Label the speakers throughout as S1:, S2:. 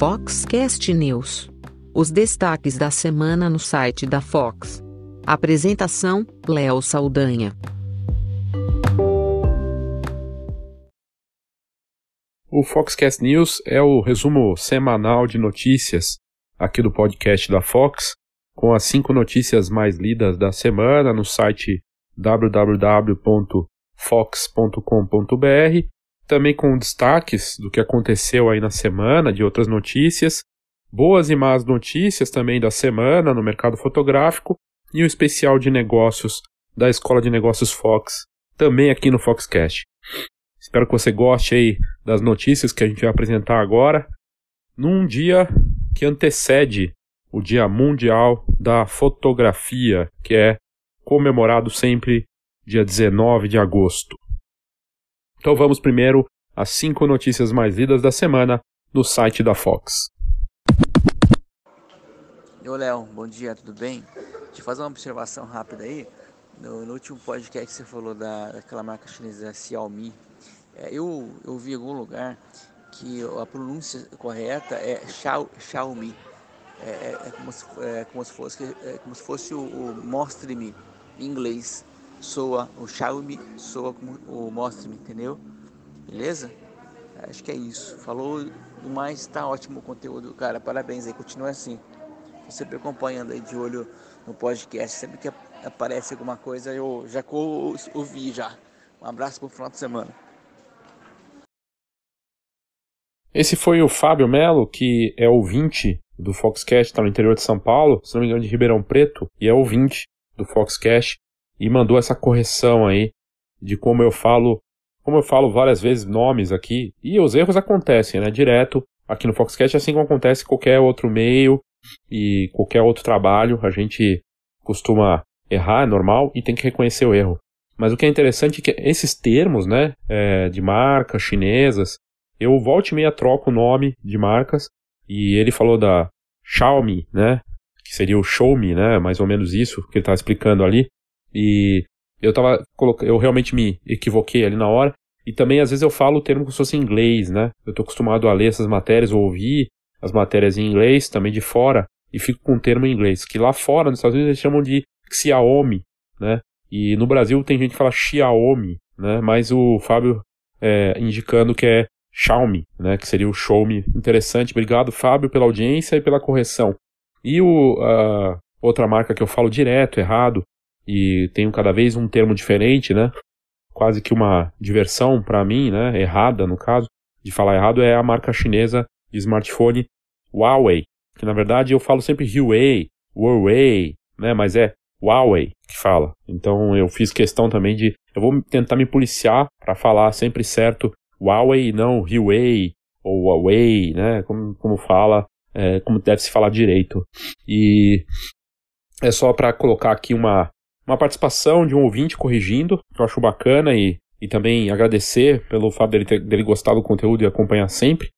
S1: Foxcast News. Os destaques da semana no site da Fox. Apresentação: Léo Saldanha.
S2: O Foxcast News é o resumo semanal de notícias aqui do podcast da Fox, com as cinco notícias mais lidas da semana no site www.fox.com.br também com destaques do que aconteceu aí na semana, de outras notícias, boas e más notícias também da semana no mercado fotográfico e o especial de negócios da Escola de Negócios Fox, também aqui no Foxcast. Espero que você goste aí das notícias que a gente vai apresentar agora, num dia que antecede o Dia Mundial da Fotografia, que é comemorado sempre dia 19 de agosto. Então vamos primeiro às cinco notícias mais lidas da semana no site da Fox.
S3: Ô Léo, bom dia, tudo bem? Eu fazer uma observação rápida aí. No, no último podcast que você falou da, daquela marca chinesa Xiaomi, é, eu, eu vi em algum lugar que a pronúncia correta é Xiao, Xiaomi. É, é, é, como se, é, como se fosse, é como se fosse o, o Mostre-me em inglês soa, o Xiaomi soa como o Mostre-me, entendeu? Beleza? Acho que é isso. Falou do mais, tá ótimo o conteúdo, cara. Parabéns aí, continua assim. Tô sempre acompanhando aí de olho no podcast. Sempre que aparece alguma coisa, eu já ouvi já. Um abraço pro final de semana.
S2: Esse foi o Fábio Melo, que é ouvinte do Foxcast, está no interior de São Paulo, se não me engano de Ribeirão Preto, e é ouvinte do Foxcast e mandou essa correção aí de como eu falo, como eu falo várias vezes nomes aqui, e os erros acontecem, né, direto aqui no Foxcast, assim como acontece em qualquer outro meio e qualquer outro trabalho, a gente costuma errar, é normal, e tem que reconhecer o erro. Mas o que é interessante é que esses termos, né, é, de marcas chinesas, eu volto e meia troco o nome de marcas, e ele falou da Xiaomi, né, que seria o Me, né, mais ou menos isso que ele está explicando ali, e eu tava. Eu realmente me equivoquei ali na hora. E também, às vezes, eu falo o termo como se fosse em inglês, né? Eu tô acostumado a ler essas matérias, ou ouvir as matérias em inglês, também de fora, e fico com o termo em inglês. Que lá fora, nos Estados Unidos, eles chamam de Xiaomi, né? E no Brasil tem gente que fala Xiaomi, né? Mas o Fábio é, indicando que é Xiaomi, né? Que seria o Me. Interessante. Obrigado, Fábio, pela audiência e pela correção. E o, uh, outra marca que eu falo direto, errado, e tenho cada vez um termo diferente, né? Quase que uma diversão para mim, né? Errada, no caso, de falar errado, é a marca chinesa de smartphone Huawei, que na verdade eu falo sempre Huawei, Huawei, né? Mas é Huawei que fala. Então eu fiz questão também de, eu vou tentar me policiar para falar sempre certo Huawei e não Huawei ou Huawei, né? Como, como fala, é, como deve se falar direito. E é só para colocar aqui uma uma participação de um ouvinte corrigindo, que eu acho bacana e, e também agradecer pelo fato dele, ter, dele gostar do conteúdo e acompanhar sempre.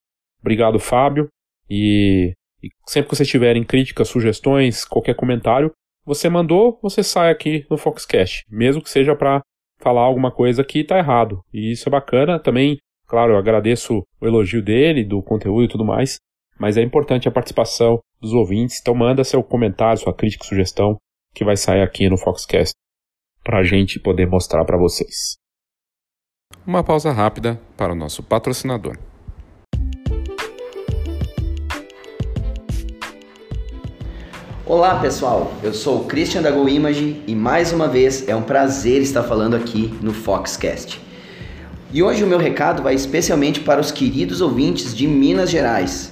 S2: Obrigado, Fábio. E, e sempre que vocês tiverem críticas, sugestões, qualquer comentário, você mandou, você sai aqui no Foxcast, mesmo que seja para falar alguma coisa que está errado. E isso é bacana. Também, claro, eu agradeço o elogio dele, do conteúdo e tudo mais, mas é importante a participação dos ouvintes. Então manda seu comentário, sua crítica, sugestão, que vai sair aqui no Foxcast para a gente poder mostrar para vocês.
S4: Uma pausa rápida para o nosso patrocinador.
S5: Olá pessoal, eu sou o Christian da Go Image e mais uma vez é um prazer estar falando aqui no Foxcast. E hoje o meu recado vai especialmente para os queridos ouvintes de Minas Gerais,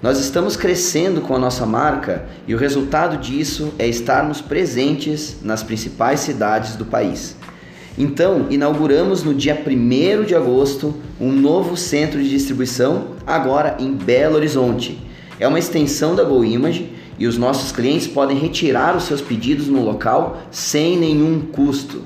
S5: nós estamos crescendo com a nossa marca e o resultado disso é estarmos presentes nas principais cidades do país. Então, inauguramos no dia 1 de agosto um novo centro de distribuição, agora em Belo Horizonte. É uma extensão da GoImage e os nossos clientes podem retirar os seus pedidos no local sem nenhum custo.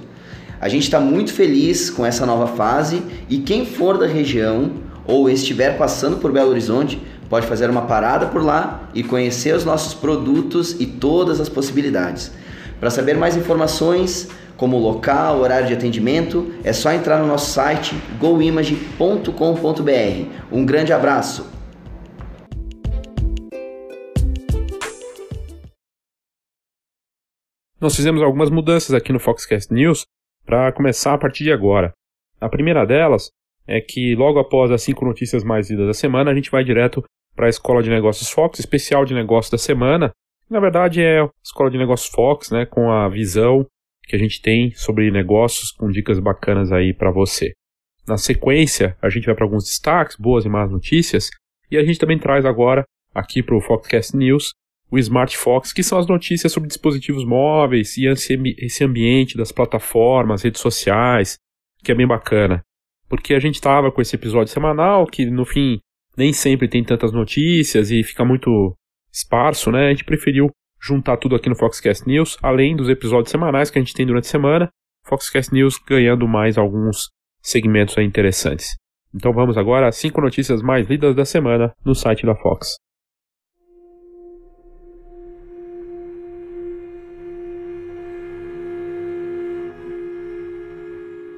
S5: A gente está muito feliz com essa nova fase e quem for da região ou estiver passando por Belo Horizonte pode fazer uma parada por lá e conhecer os nossos produtos e todas as possibilidades. Para saber mais informações, como local, horário de atendimento, é só entrar no nosso site goimage.com.br. Um grande abraço!
S2: Nós fizemos algumas mudanças aqui no Foxcast News para começar a partir de agora. A primeira delas é que logo após as cinco notícias mais lidas da semana, a gente vai direto para a Escola de Negócios Fox, especial de negócios da semana. Na verdade é a Escola de Negócios Fox, né, com a visão que a gente tem sobre negócios, com dicas bacanas aí para você. Na sequência, a gente vai para alguns destaques, boas e más notícias, e a gente também traz agora aqui para o Foxcast News o Smart Fox, que são as notícias sobre dispositivos móveis e esse ambiente das plataformas, redes sociais, que é bem bacana. Porque a gente estava com esse episódio semanal, que no fim nem sempre tem tantas notícias e fica muito esparso, né? A gente preferiu juntar tudo aqui no Foxcast News, além dos episódios semanais que a gente tem durante a semana, Foxcast News ganhando mais alguns segmentos interessantes. Então vamos agora às 5 notícias mais lidas da semana no site da Fox.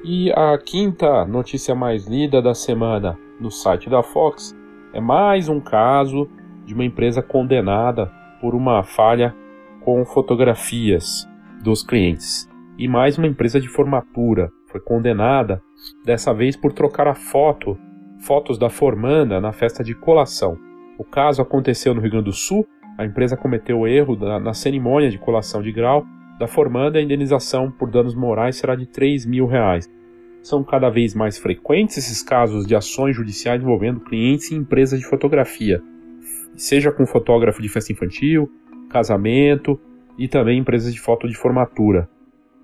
S2: E a quinta notícia mais lida da semana no site da Fox é mais um caso de uma empresa condenada por uma falha com fotografias dos clientes. E mais uma empresa de formatura foi condenada, dessa vez por trocar a foto, fotos da formanda na festa de colação. O caso aconteceu no Rio Grande do Sul, a empresa cometeu o erro da, na cerimônia de colação de grau da formanda, a indenização por danos morais será de 3 mil reais. São cada vez mais frequentes esses casos de ações judiciais envolvendo clientes e empresas de fotografia, seja com fotógrafo de festa infantil, casamento e também empresas de foto de formatura.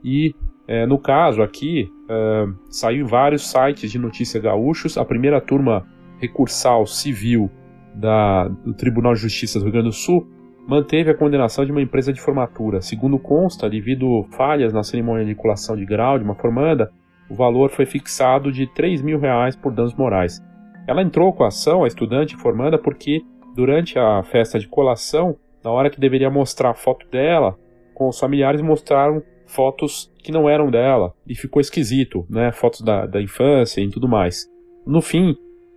S2: E é, no caso aqui, é, saiu em vários sites de notícias gaúchos, a primeira turma recursal civil da, do Tribunal de Justiça do Rio Grande do Sul manteve a condenação de uma empresa de formatura. Segundo consta, devido falhas na cerimônia de colação de grau de uma formanda, o valor foi fixado de 3 mil reais por danos morais. Ela entrou com a ação, a estudante formanda, porque durante a festa de colação, na hora que deveria mostrar a foto dela, com os familiares mostraram fotos que não eram dela e ficou esquisito, né? Fotos da, da infância e tudo mais. No fim,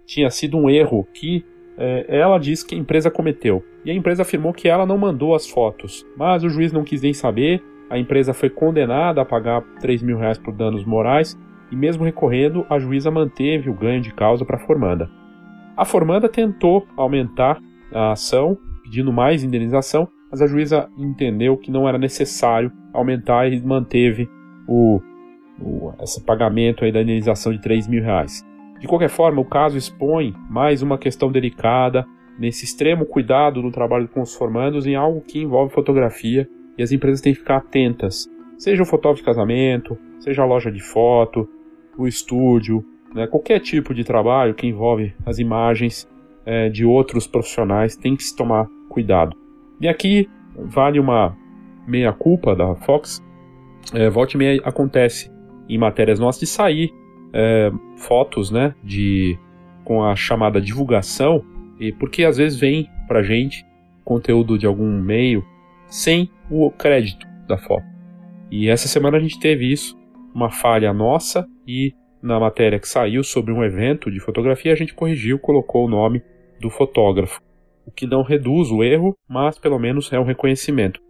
S2: tinha sido um erro que é, ela diz que a empresa cometeu. E a empresa afirmou que ela não mandou as fotos, mas o juiz não quis nem saber. A empresa foi condenada a pagar 3 mil reais por danos morais e, mesmo recorrendo, a juíza manteve o ganho de causa para a formanda. A formanda tentou aumentar a ação, pedindo mais indenização, mas a juíza entendeu que não era necessário aumentar e manteve o, o esse pagamento aí da indenização de 3 mil reais. De qualquer forma, o caso expõe mais uma questão delicada, nesse extremo cuidado no trabalho com os formandos em algo que envolve fotografia e as empresas têm que ficar atentas. Seja o fotógrafo de casamento, seja a loja de foto, o estúdio, né, qualquer tipo de trabalho que envolve as imagens é, de outros profissionais tem que se tomar cuidado. E aqui vale uma meia-culpa da Fox. É, volte meia acontece em matérias nossas de sair é, fotos né, de, com a chamada divulgação, e porque às vezes vem para gente conteúdo de algum meio sem o crédito da foto. E essa semana a gente teve isso, uma falha nossa, e na matéria que saiu sobre um evento de fotografia a gente corrigiu, colocou o nome do fotógrafo o que não reduz o erro, mas pelo menos é um reconhecimento.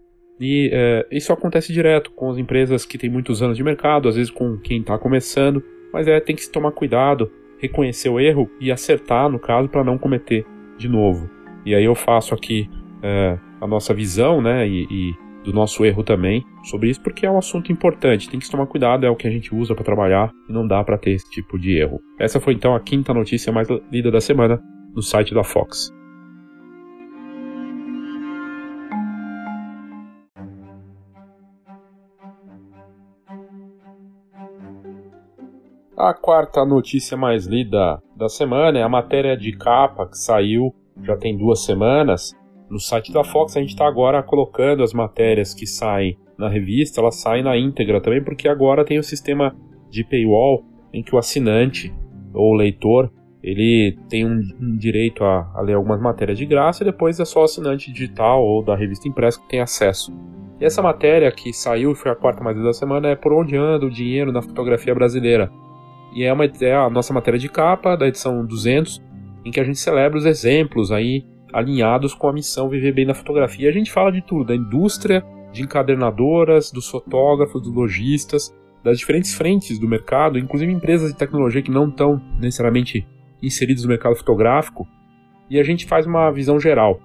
S2: E é, isso acontece direto com as empresas que têm muitos anos de mercado, às vezes com quem está começando, mas é tem que se tomar cuidado, reconhecer o erro e acertar no caso para não cometer de novo. E aí eu faço aqui é, a nossa visão, né, e, e, do nosso erro também sobre isso, porque é um assunto importante. Tem que tomar cuidado, é o que a gente usa para trabalhar e não dá para ter esse tipo de erro. Essa foi então a quinta notícia mais lida da semana no site da Fox. A quarta notícia mais lida da semana é a matéria de capa que saiu já tem duas semanas no site da Fox. A gente está agora colocando as matérias que saem na revista, elas saem na íntegra também, porque agora tem o sistema de paywall em que o assinante ou o leitor ele tem um, um direito a, a, ler algumas matérias de graça e depois é só o assinante digital ou da revista impressa que tem acesso. E essa matéria que saiu e foi a quarta mais da semana é Por onde anda o dinheiro na fotografia brasileira e é, uma, é a nossa matéria de capa da edição 200, em que a gente celebra os exemplos aí alinhados com a missão Viver Bem na Fotografia. A gente fala de tudo, da indústria de encadernadoras, dos fotógrafos, dos lojistas, das diferentes frentes do mercado, inclusive empresas de tecnologia que não estão necessariamente inseridas no mercado fotográfico, e a gente faz uma visão geral.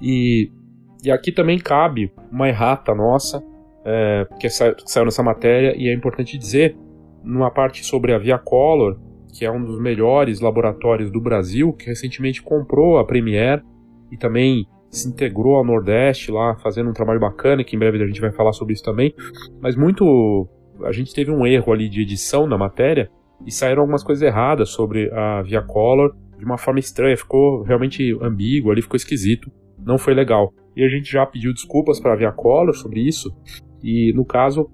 S2: E, e aqui também cabe uma errata nossa, é, que, sa que saiu nessa matéria, e é importante dizer, numa parte sobre a Via Color, que é um dos melhores laboratórios do Brasil, que recentemente comprou a Premiere e também se integrou ao Nordeste lá, fazendo um trabalho bacana, que em breve a gente vai falar sobre isso também. Mas muito. A gente teve um erro ali de edição na matéria e saíram algumas coisas erradas sobre a Via Color de uma forma estranha, ficou realmente ambíguo ali, ficou esquisito, não foi legal. E a gente já pediu desculpas para a Via Color sobre isso, e no caso,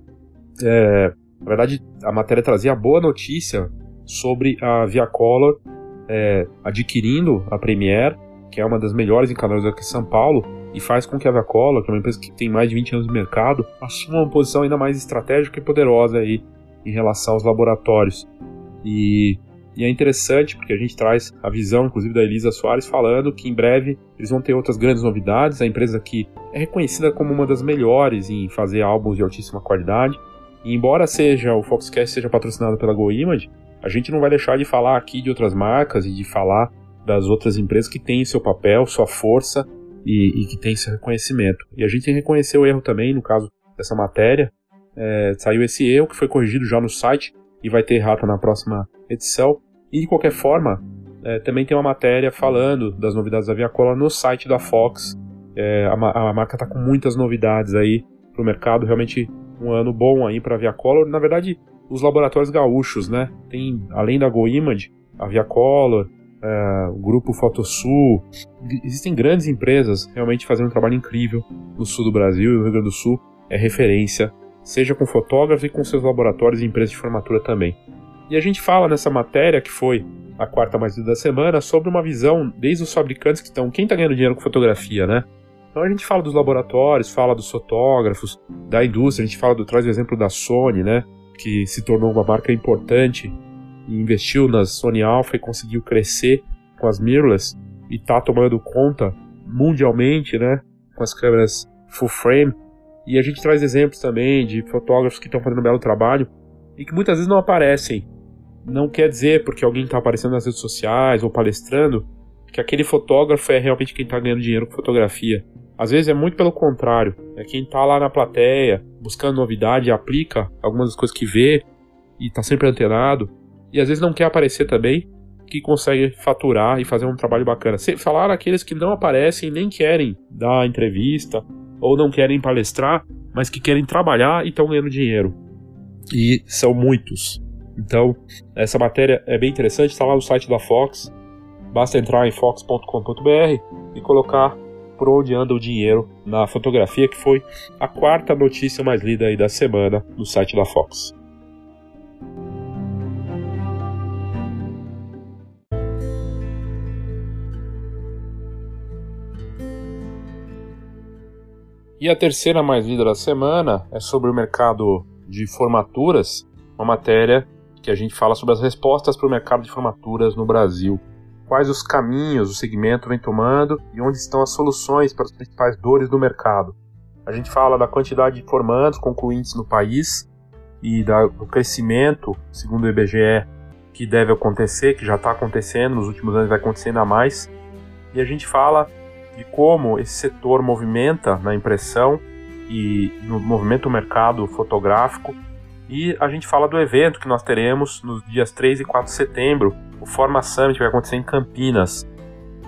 S2: é, na verdade, a matéria trazia a boa notícia sobre a Via Color é, adquirindo a Premiere, que é uma das melhores encadernadoras aqui em São Paulo, e faz com que a Via Color, que é uma empresa que tem mais de 20 anos de mercado, assuma uma posição ainda mais estratégica e poderosa aí em relação aos laboratórios. E, e é interessante porque a gente traz a visão, inclusive, da Elisa Soares falando que em breve eles vão ter outras grandes novidades. A empresa aqui é reconhecida como uma das melhores em fazer álbuns de altíssima qualidade. E embora seja o Foxcast seja patrocinado pela GoImage, a gente não vai deixar de falar aqui de outras marcas e de falar das outras empresas que têm seu papel, sua força e, e que têm seu reconhecimento. E a gente reconheceu o erro também, no caso dessa matéria. É, saiu esse erro que foi corrigido já no site e vai ter errata na próxima edição. E de qualquer forma, é, também tem uma matéria falando das novidades da Viacola no site da Fox. É, a, a, marca está com muitas novidades aí para o mercado, realmente um ano bom aí para a Viacolor. Na verdade, os laboratórios gaúchos, né? Tem, além da GoImage, a Viacolor, é, o grupo Fotosul. Existem grandes empresas realmente fazendo um trabalho incrível no sul do Brasil e o Rio Grande do Sul é referência, seja com fotógrafos e com seus laboratórios e empresas de formatura também. E a gente fala nessa matéria, que foi a quarta mais da semana, sobre uma visão desde os fabricantes que estão. Quem está ganhando dinheiro com fotografia, né? Então a gente fala dos laboratórios, fala dos fotógrafos, da indústria, a gente fala do, traz o exemplo da Sony, né? Que se tornou uma marca importante e investiu na Sony Alpha e conseguiu crescer com as mirrorless e está tomando conta mundialmente, né? Com as câmeras full frame. E a gente traz exemplos também de fotógrafos que estão fazendo um belo trabalho e que muitas vezes não aparecem. Não quer dizer porque alguém está aparecendo nas redes sociais ou palestrando que aquele fotógrafo é realmente quem está ganhando dinheiro com fotografia. Às vezes é muito pelo contrário. É quem está lá na plateia, buscando novidade, aplica algumas das coisas que vê e está sempre antenado e às vezes não quer aparecer também, que consegue faturar e fazer um trabalho bacana. Falar aqueles que não aparecem nem querem dar entrevista ou não querem palestrar, mas que querem trabalhar e estão ganhando dinheiro. E são muitos. Então, essa matéria é bem interessante, está lá no site da Fox. Basta entrar em fox.com.br e colocar por onde anda o dinheiro na fotografia, que foi a quarta notícia mais lida aí da semana no site da Fox. E a terceira mais lida da semana é sobre o mercado de formaturas, uma matéria que a gente fala sobre as respostas para o mercado de formaturas no Brasil. Quais os caminhos o segmento vem tomando e onde estão as soluções para as principais dores do mercado. A gente fala da quantidade de formandos concluintes no país e do crescimento, segundo o IBGE, que deve acontecer, que já está acontecendo, nos últimos anos vai acontecer ainda mais. E a gente fala de como esse setor movimenta na impressão e no movimento mercado fotográfico. E a gente fala do evento que nós teremos nos dias 3 e 4 de setembro, o Forma Summit, que vai acontecer em Campinas,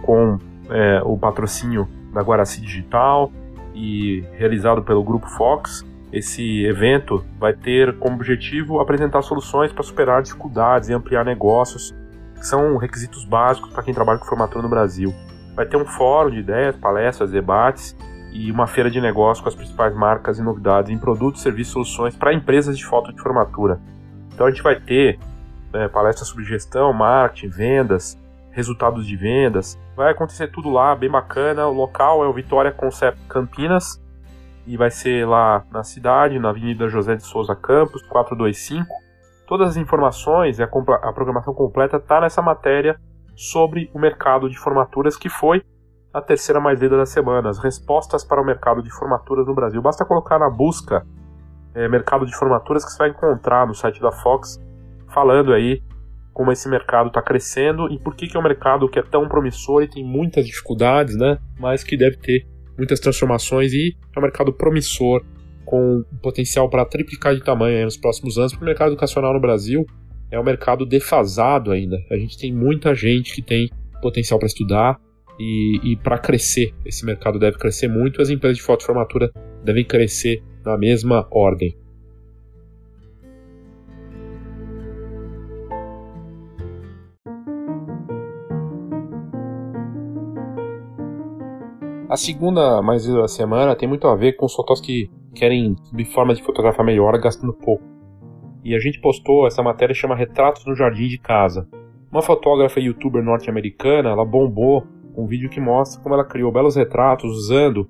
S2: com é, o patrocínio da Guaraci Digital e realizado pelo Grupo Fox. Esse evento vai ter como objetivo apresentar soluções para superar dificuldades e ampliar negócios, que são requisitos básicos para quem trabalha com formatura no Brasil. Vai ter um fórum de ideias, palestras, debates e uma feira de negócios com as principais marcas e novidades em produtos, serviços e soluções para empresas de foto de formatura. Então a gente vai ter né, palestras sobre gestão, marketing, vendas, resultados de vendas. Vai acontecer tudo lá, bem bacana. O local é o Vitória Concept Campinas e vai ser lá na cidade, na Avenida José de Souza Campos, 425. Todas as informações e a, a programação completa está nessa matéria sobre o mercado de formaturas, que foi a terceira mais lida da semana, as respostas para o mercado de formaturas no Brasil. Basta colocar na busca é, mercado de formaturas que você vai encontrar no site da Fox falando aí como esse mercado está crescendo e por que, que é um mercado que é tão promissor e tem muitas dificuldades, né? Mas que deve ter muitas transformações e é um mercado promissor com potencial para triplicar de tamanho nos próximos anos. Porque o mercado educacional no Brasil é um mercado defasado ainda. A gente tem muita gente que tem potencial para estudar e, e para crescer. Esse mercado deve crescer muito. As empresas de fotoformatura devem crescer na mesma ordem. A segunda mais da semana tem muito a ver com os fotógrafos que querem subir formas de fotografar melhor gastando pouco. E a gente postou essa matéria chama Retratos no Jardim de Casa. Uma fotógrafa e youtuber norte-americana, ela bombou um vídeo que mostra como ela criou belos retratos usando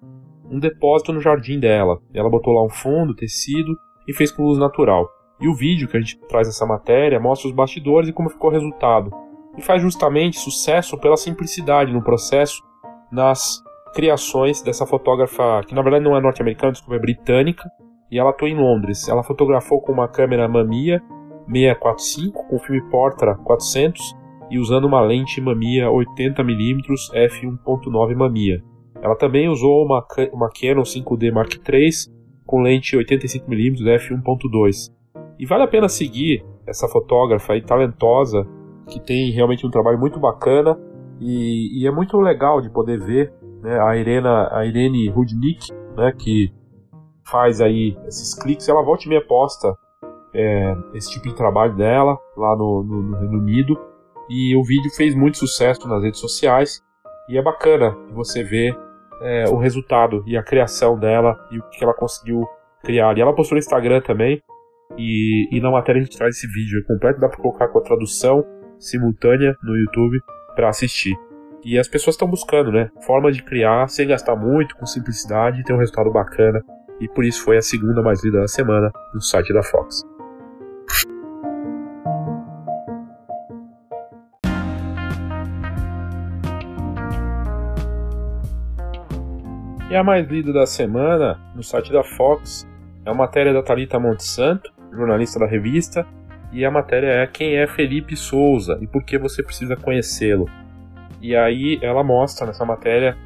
S2: um depósito no jardim dela. Ela botou lá um fundo, tecido e fez com luz natural. E o vídeo que a gente traz nessa matéria mostra os bastidores e como ficou o resultado. E faz justamente sucesso pela simplicidade no processo, nas criações dessa fotógrafa, que na verdade não é norte-americana, desculpa, é britânica, e ela atua em Londres. Ela fotografou com uma câmera Mamiya 645, com filme Portra 400 e usando uma lente Mamiya 80mm f1.9 Mamiya. Ela também usou uma, uma Canon 5D Mark III com lente 85mm f1.2. E vale a pena seguir essa fotógrafa aí, talentosa, que tem realmente um trabalho muito bacana e, e é muito legal de poder ver né, a, Irena, a Irene Rudnick, né, que faz aí esses cliques, ela volta e meia posta é, esse tipo de trabalho dela lá no, no, no, Reino Unido e o vídeo fez muito sucesso nas redes sociais e é bacana você ver é, o resultado e a criação dela e o que ela conseguiu criar. E ela postou no Instagram também e, e na matéria a gente traz esse vídeo completo, dá para colocar com a tradução simultânea no YouTube para assistir. E as pessoas estão buscando, né? Formas de criar sem gastar muito, com simplicidade e ter um resultado bacana. E por isso foi a segunda mais lida da semana no site da Fox. E a mais lida da semana no site da Fox é uma matéria da Talita Montesanto, jornalista da revista, e a matéria é Quem é Felipe Souza e por que você precisa conhecê-lo. E aí ela mostra nessa matéria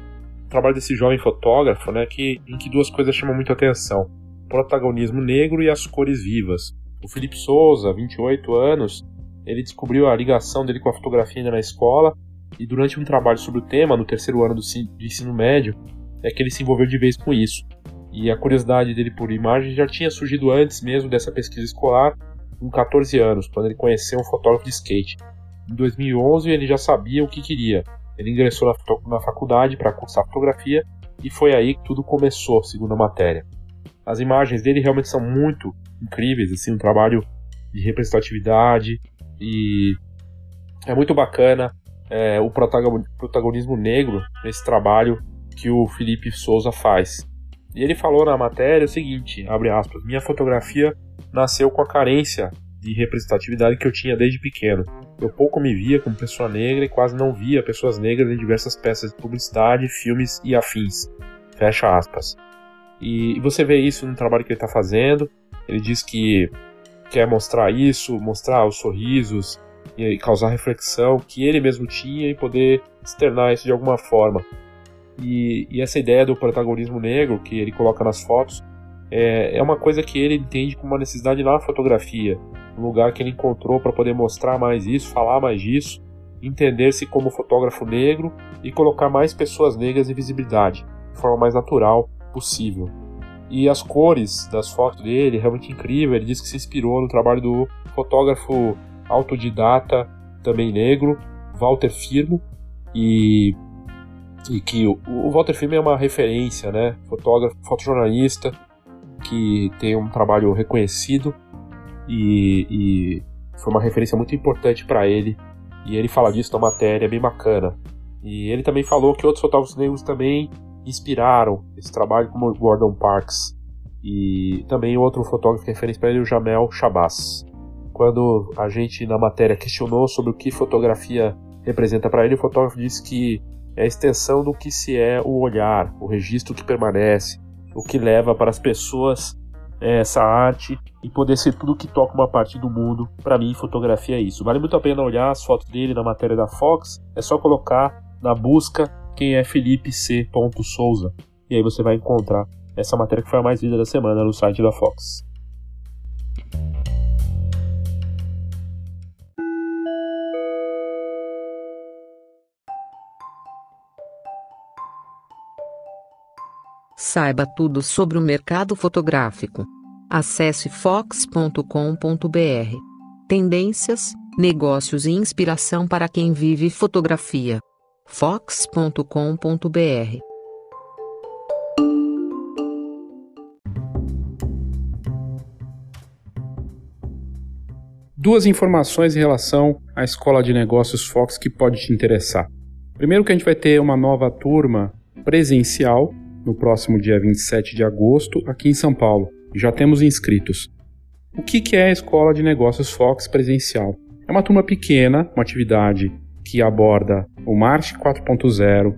S2: trabalho desse jovem fotógrafo, né, que, em que duas coisas chamam muito atenção: protagonismo negro e as cores vivas. O Felipe Souza, 28 anos, ele descobriu a ligação dele com a fotografia ainda na escola e durante um trabalho sobre o tema no terceiro ano do ensino médio é que ele se envolveu de vez com isso. E a curiosidade dele por imagem já tinha surgido antes mesmo dessa pesquisa escolar, com 14 anos, quando ele conheceu um fotógrafo de skate. Em 2011 ele já sabia o que queria. Ele ingressou na, na faculdade para cursar fotografia e foi aí que tudo começou, segundo a matéria. As imagens dele realmente são muito incríveis, assim, um trabalho de representatividade e é muito bacana é, o protagonismo negro nesse trabalho que o Felipe Souza faz. E ele falou na matéria o seguinte, abre aspas, minha fotografia nasceu com a carência de representatividade que eu tinha desde pequeno. Eu pouco me via como pessoa negra e quase não via pessoas negras em diversas peças de publicidade, filmes e afins. Fecha aspas. E, você vê isso no trabalho que ele está fazendo. Ele diz que quer mostrar isso, mostrar os sorrisos e causar reflexão que ele mesmo tinha e poder externar isso de alguma forma. E, e essa ideia do protagonismo negro que ele coloca nas fotos é, é uma coisa que ele entende como uma necessidade na fotografia, um lugar que ele encontrou para poder mostrar mais isso, falar mais disso, entender-se como fotógrafo negro e colocar mais pessoas negras em visibilidade, de forma mais natural possível. E as cores das fotos dele, realmente incrível, ele diz que se inspirou no trabalho do fotógrafo autodidata, também negro, Walter Firmo, e, e que o, o Walter Firmo é uma referência, né? Fotógrafo, fotojornalista, que tem um trabalho reconhecido e, e foi uma referência muito importante para ele. E ele fala disso na matéria, bem bacana. E ele também falou que outros fotógrafos negros também inspiraram esse trabalho, como o Gordon Parks. E também outro fotógrafo que é referência para ele, o Jamel Shabazz. Quando a gente na matéria questionou sobre o que fotografia representa para ele, o fotógrafo disse que é a extensão do que se é o olhar, o registro que permanece, o que leva para as pessoas é, essa arte e poder ser tudo que toca uma parte do mundo. Para mim, fotografia é isso. Vale muito a pena olhar as fotos dele na matéria da Fox. É só colocar na busca quem é Felipe C. Souza e aí você vai encontrar essa matéria que foi a mais lida da semana no site da Fox.
S1: Saiba tudo sobre o mercado fotográfico. Acesse fox.com.br. Tendências, negócios e inspiração para quem vive fotografia. fox.com.br.
S2: Duas informações em relação à Escola de Negócios Fox que pode te interessar. Primeiro que a gente vai ter uma nova turma presencial no próximo dia 27 de agosto, aqui em São Paulo. Já temos inscritos. O que é a Escola de Negócios Fox presencial? É uma turma pequena, uma atividade que aborda o March 4.0,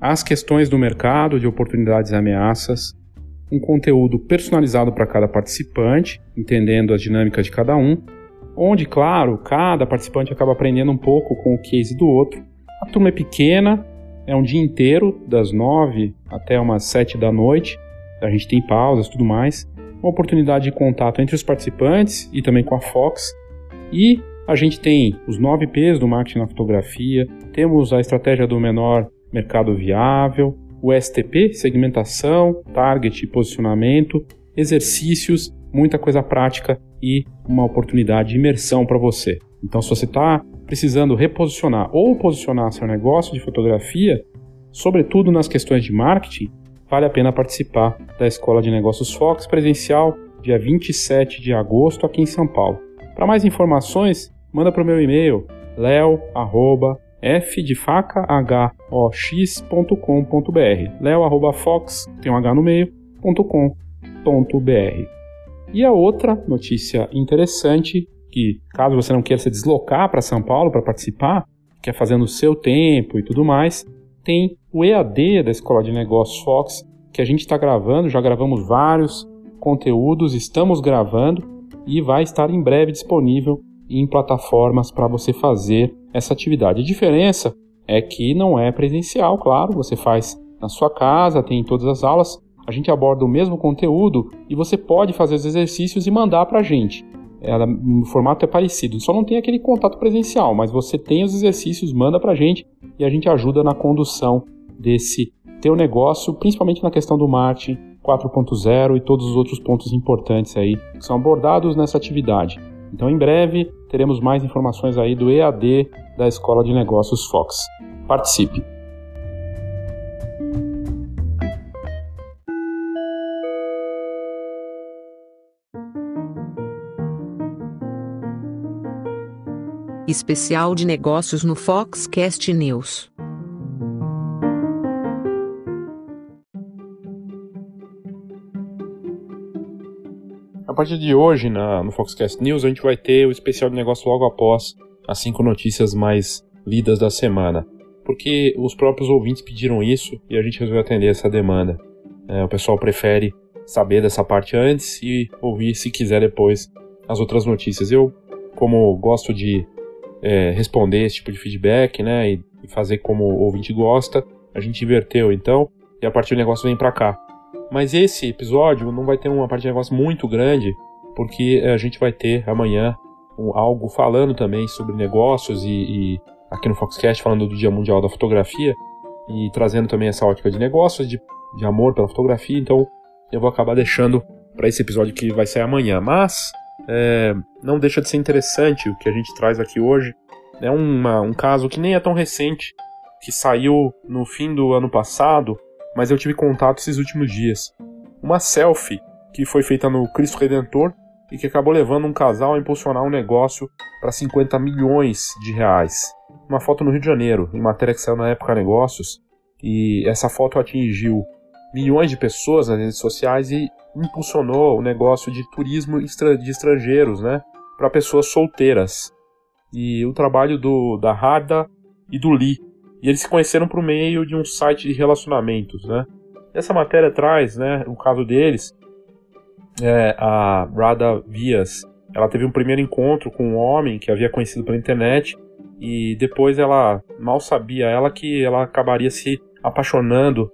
S2: as questões do mercado de oportunidades e ameaças, um conteúdo personalizado para cada participante, entendendo as dinâmicas de cada um, onde, claro, cada participante acaba aprendendo um pouco com o case do outro. A turma é pequena, é um dia inteiro, das nove até umas sete da noite. A gente tem pausas tudo mais. Uma oportunidade de contato entre os participantes e também com a Fox. E a gente tem os nove P's do marketing na fotografia, temos a estratégia do menor mercado viável, o STP, segmentação, target posicionamento, exercícios, muita coisa prática e uma oportunidade de imersão para você. Então, se você está precisando reposicionar ou posicionar seu negócio de fotografia, sobretudo nas questões de marketing, vale a pena participar da Escola de Negócios Fox presencial, dia 27 de agosto, aqui em São Paulo. Para mais informações, manda para o meu e-mail leo@f de faca h-o-x.com.br leo@fox tem um h no meio .com.br. E a outra notícia interessante que, caso você não queira se deslocar para São Paulo para participar, quer fazer no seu tempo e tudo mais, tem o EAD da Escola de Negócios Fox, que a gente está gravando, já gravamos vários conteúdos, estamos gravando e vai estar em breve disponível em plataformas para você fazer essa atividade. A diferença é que não é presencial, claro, você faz na sua casa, tem todas as aulas, a gente aborda o mesmo conteúdo e você pode fazer os exercícios e mandar para a gente ela, o formato é parecido, só não tem aquele contato presencial, mas você tem os exercícios, manda pra gente e a gente ajuda na condução desse teu negócio, principalmente na questão do marketing 4.0 e todos os outros pontos importantes aí que são abordados nessa atividade. Então, em breve, teremos mais informações aí do EAD da Escola de Negócios Fox. Participe!
S1: Especial de negócios no Foxcast News.
S2: A partir de hoje, na, no Foxcast News, a gente vai ter o especial de negócio logo após as cinco notícias mais lidas da semana. Porque os próprios ouvintes pediram isso e a gente resolveu atender essa demanda. É, o pessoal prefere saber dessa parte antes e ouvir, se quiser, depois as outras notícias. Eu, como gosto de é, responder esse tipo de feedback, né? E, e, fazer como o ouvinte gosta. A gente inverteu então, e a partir do negócio vem para cá. Mas esse episódio não vai ter uma parte de negócio muito grande, porque a gente vai ter amanhã um, algo falando também sobre negócios e, e aqui no Foxcast falando do Dia Mundial da Fotografia e trazendo também essa ótica de negócios, de, de amor pela fotografia. Então eu vou acabar deixando para esse episódio que vai sair amanhã. Mas é, não deixa de ser interessante o que a gente traz aqui hoje. É uma, um caso que nem é tão recente, que saiu no fim do ano passado, mas eu tive contato esses últimos dias. Uma selfie que foi feita no Cristo Redentor e que acabou levando um casal a impulsionar um negócio para 50 milhões de reais. Uma foto no Rio de Janeiro, em matéria que saiu na época Negócios, e essa foto atingiu milhões de pessoas nas redes sociais e impulsionou o negócio de turismo de estrangeiros, né, para pessoas solteiras. E o trabalho do da Harda e do Lee E eles se conheceram por meio de um site de relacionamentos, né? Essa matéria traz, né, o caso deles, é, a Rada Vias, ela teve um primeiro encontro com um homem que havia conhecido pela internet e depois ela mal sabia ela que ela acabaria se apaixonando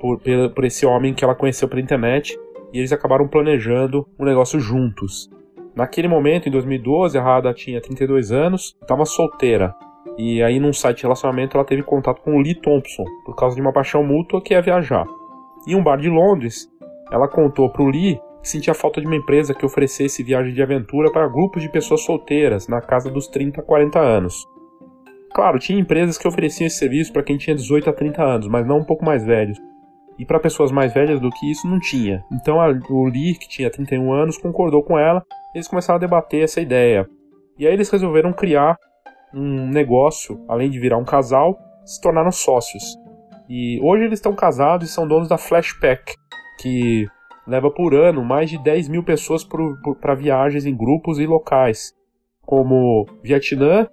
S2: por, por esse homem que ela conheceu pela internet e eles acabaram planejando um negócio juntos. Naquele momento, em 2012, a Rada tinha 32 anos, estava solteira. E aí, num site de relacionamento, ela teve contato com o Lee Thompson, por causa de uma paixão mútua que é viajar. Em um bar de Londres, ela contou para o Lee que sentia falta de uma empresa que oferecesse viagem de aventura para grupos de pessoas solteiras, na casa dos 30 a 40 anos. Claro, tinha empresas que ofereciam esse serviço para quem tinha 18 a 30 anos, mas não um pouco mais velhos. E para pessoas mais velhas do que isso, não tinha. Então a, o Lee, que tinha 31 anos, concordou com ela. Eles começaram a debater essa ideia. E aí eles resolveram criar um negócio, além de virar um casal, se tornaram sócios. E hoje eles estão casados e são donos da Flashpack, que leva por ano mais de 10 mil pessoas para viagens em grupos e locais, como Vietnã,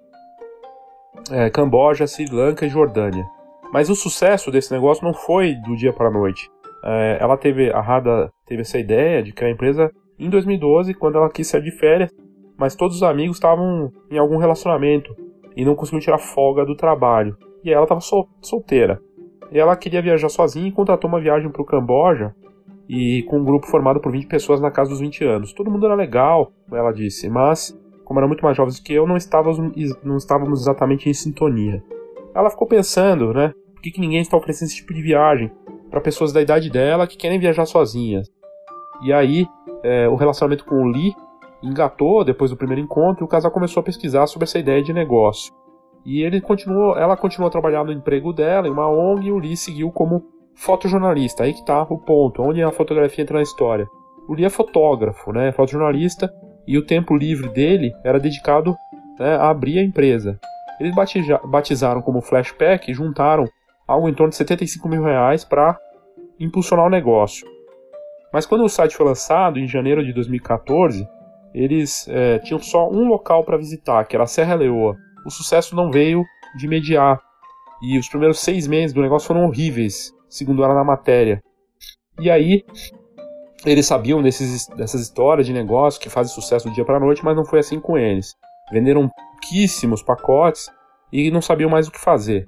S2: é, Camboja, Sri Lanka e Jordânia. Mas o sucesso desse negócio não foi do dia para a noite. É, ela teve, a Rada teve essa ideia de criar a empresa em 2012, quando ela quis sair de férias, mas todos os amigos estavam em algum relacionamento e não conseguiam tirar folga do trabalho. E ela estava sol, solteira. E ela queria viajar sozinha e contratou uma viagem para o Camboja e com um grupo formado por 20 pessoas na casa dos 20 anos. Todo mundo era legal, ela disse, mas como eram muito mais jovens que eu, não estávamos, não estávamos exatamente em sintonia. Ela ficou pensando, né? Que, que ninguém está oferecendo esse tipo de viagem para pessoas da idade dela que querem viajar sozinhas? E aí, é, o relacionamento com o Lee engatou depois do primeiro encontro e o casal começou a pesquisar sobre essa ideia de negócio. E ele continuou, ela continuou trabalhando no emprego dela em uma ONG e o Lee seguiu como fotojornalista. Aí que tá o ponto, onde a fotografia entra na história. O Lee é fotógrafo, né? Fotojornalista e o tempo livre dele era dedicado né, a abrir a empresa. Eles batizaram como Flashpack e juntaram algo em torno de 75 mil reais para impulsionar o negócio. Mas quando o site foi lançado, em janeiro de 2014, eles é, tinham só um local para visitar, que era a Serra Leoa. O sucesso não veio de imediato. E os primeiros seis meses do negócio foram horríveis, segundo ela na matéria. E aí, eles sabiam desses, dessas histórias de negócio que fazem sucesso do dia para a noite, mas não foi assim com eles. Venderam pouquíssimos pacotes e não sabiam mais o que fazer.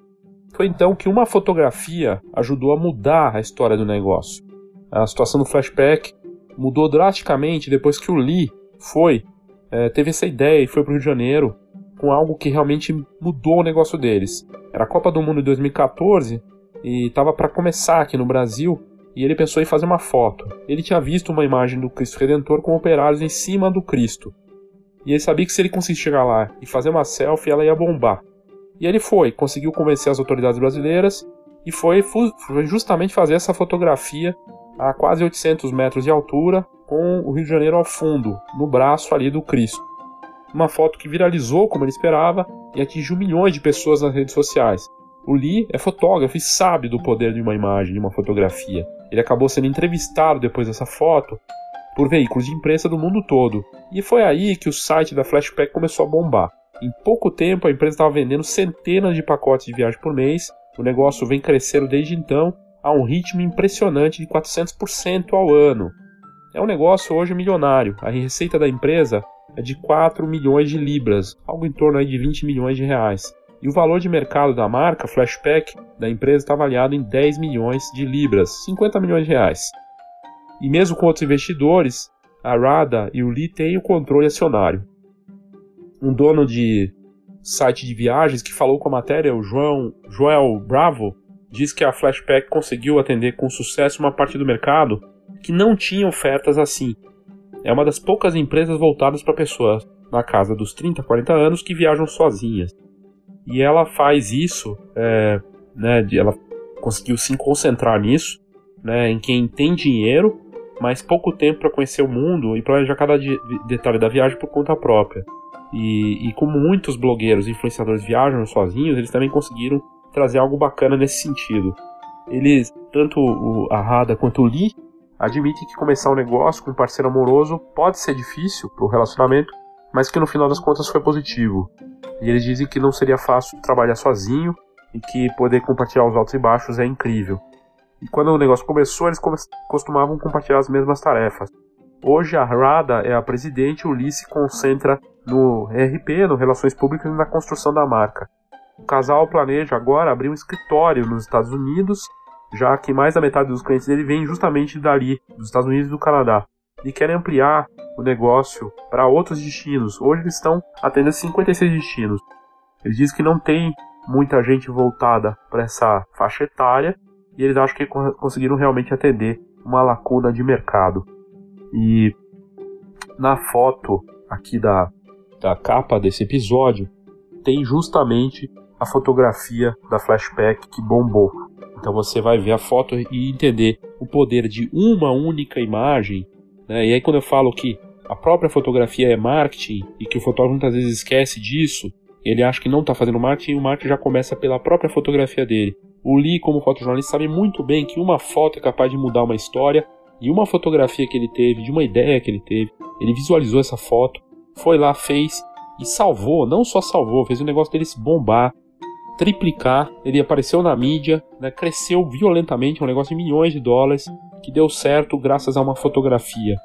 S2: Foi então que uma fotografia ajudou a mudar a história do negócio. A situação do flashback mudou drasticamente depois que o Lee foi, é, teve essa ideia e foi para o Rio de Janeiro com algo que realmente mudou o negócio deles. Era a Copa do Mundo de 2014 e estava para começar aqui no Brasil e ele pensou em fazer uma foto. Ele tinha visto uma imagem do Cristo Redentor com operários em cima do Cristo. E ele sabia que se ele conseguisse chegar lá e fazer uma selfie, ela ia bombar. E ele foi, conseguiu convencer as autoridades brasileiras e foi, foi justamente fazer essa fotografia a quase 800 metros de altura, com o Rio de Janeiro ao fundo, no braço ali do Cristo. Uma foto que viralizou como ele esperava e atingiu milhões de pessoas nas redes sociais. O Lee é fotógrafo e sabe do poder de uma imagem, de uma fotografia. Ele acabou sendo entrevistado depois dessa foto por veículos de imprensa do mundo todo. E foi aí que o site da Flashpack começou a bombar. Em pouco tempo, a empresa estava vendendo centenas de pacotes de viagem por mês. O negócio vem crescendo desde então a um ritmo impressionante de 400% ao ano. É um negócio hoje milionário. A receita da empresa é de 4 milhões de libras, algo em torno de 20 milhões de reais. E o valor de mercado da marca Flashpack da empresa está avaliado em 10 milhões de libras, 50 milhões de reais. E mesmo com outros investidores, a Rada e o Lee têm o controle acionário. Um dono de site de viagens que falou com a matéria, o João, Joel Bravo, diz que a Flashpack conseguiu atender com sucesso uma parte do mercado que não tinha ofertas assim. É uma das poucas empresas voltadas para pessoas na casa dos 30, 40 anos que viajam sozinhas. E ela faz isso, é, né, ela conseguiu se concentrar nisso, né, em quem tem dinheiro, mas pouco tempo para conhecer o mundo e planejar cada detalhe da viagem por conta própria. E, e como muitos blogueiros e influenciadores viajam sozinhos, eles também conseguiram trazer algo bacana nesse sentido. Eles, tanto o, a Rada quanto o Lee, admitem que começar um negócio com um parceiro amoroso pode ser difícil para o relacionamento, mas que no final das contas foi positivo. E eles dizem que não seria fácil trabalhar sozinho e que poder compartilhar os altos e baixos é incrível. E quando o negócio começou, eles costumavam compartilhar as mesmas tarefas. Hoje a Rada é a presidente, o Lee se concentra no RP, no Relações Públicas e na construção da marca. O casal planeja agora abrir um escritório nos Estados Unidos, já que mais da metade dos clientes dele vem justamente dali, dos Estados Unidos e do Canadá. E querem ampliar o negócio para outros destinos. Hoje eles estão atendendo 56 destinos. Eles dizem que não tem muita gente voltada para essa faixa etária e eles acham que conseguiram realmente atender uma lacuna de mercado. E na foto aqui da, da capa desse episódio tem justamente a fotografia da flashback que bombou. Então você vai ver a foto e entender o poder de uma única imagem. Né? E aí quando eu falo que a própria fotografia é marketing e que o fotógrafo muitas vezes esquece disso, ele acha que não está fazendo marketing e o marketing já começa pela própria fotografia dele. O Lee, como fotojornalista, sabe muito bem que uma foto é capaz de mudar uma história e uma fotografia que ele teve, de uma ideia que ele teve, ele visualizou essa foto, foi lá, fez e salvou, não só salvou, fez o negócio dele se bombar, triplicar, ele apareceu na mídia, né, cresceu violentamente, um negócio de milhões de dólares, que deu certo graças a uma fotografia.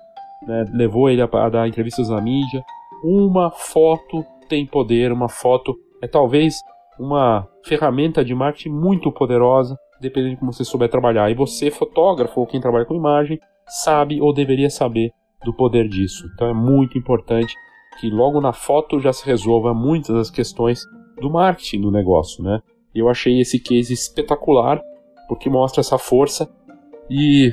S2: Né, levou ele a, a dar entrevistas na mídia. Uma foto tem poder, uma foto é talvez uma ferramenta de marketing muito poderosa, dependendo de como você souber trabalhar. E você, fotógrafo ou quem trabalha com imagem, sabe ou deveria saber do poder disso. Então é muito importante que logo na foto já se resolva muitas das questões do marketing do negócio, né? Eu achei esse case espetacular porque mostra essa força e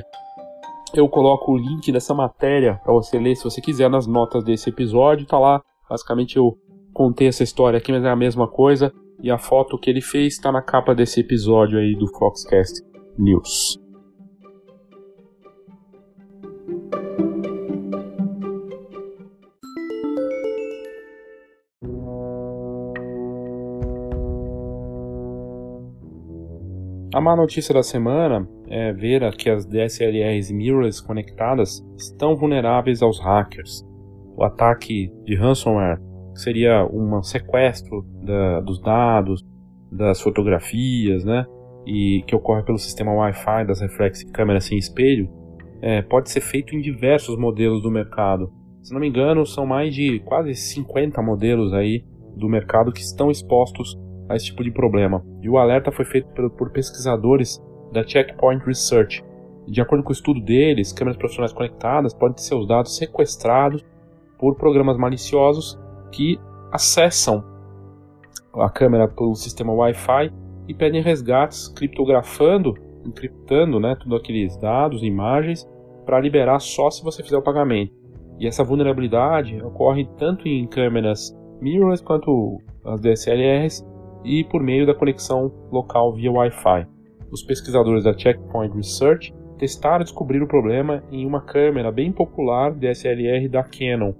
S2: eu coloco o link dessa matéria para você ler se você quiser nas notas desse episódio, tá lá. Basicamente eu contei essa história aqui, mas é a mesma coisa. E a foto que ele fez está na capa desse episódio aí do Foxcast News. A má notícia da semana é ver que as DSLRs mirrorless conectadas estão vulneráveis aos hackers. O ataque de ransomware seria um sequestro da, dos dados, das fotografias, né? E que ocorre pelo sistema Wi-Fi das reflex câmeras sem espelho, é, pode ser feito em diversos modelos do mercado. Se não me engano, são mais de quase 50 modelos aí do mercado que estão expostos a esse tipo de problema. E o alerta foi feito por, pesquisadores da Checkpoint Research. De acordo com o estudo deles, câmeras profissionais conectadas podem ter seus dados sequestrados por programas maliciosos que acessam a câmera pelo sistema Wi-Fi e pedem resgates criptografando, encriptando né, todos aqueles dados, imagens, para liberar só se você fizer o pagamento. E essa vulnerabilidade ocorre tanto em câmeras mirrorless quanto as DSLRs e por meio da conexão local via Wi-Fi. Os pesquisadores da Checkpoint Research testaram descobriram o problema em uma câmera bem popular DSLR da Canon,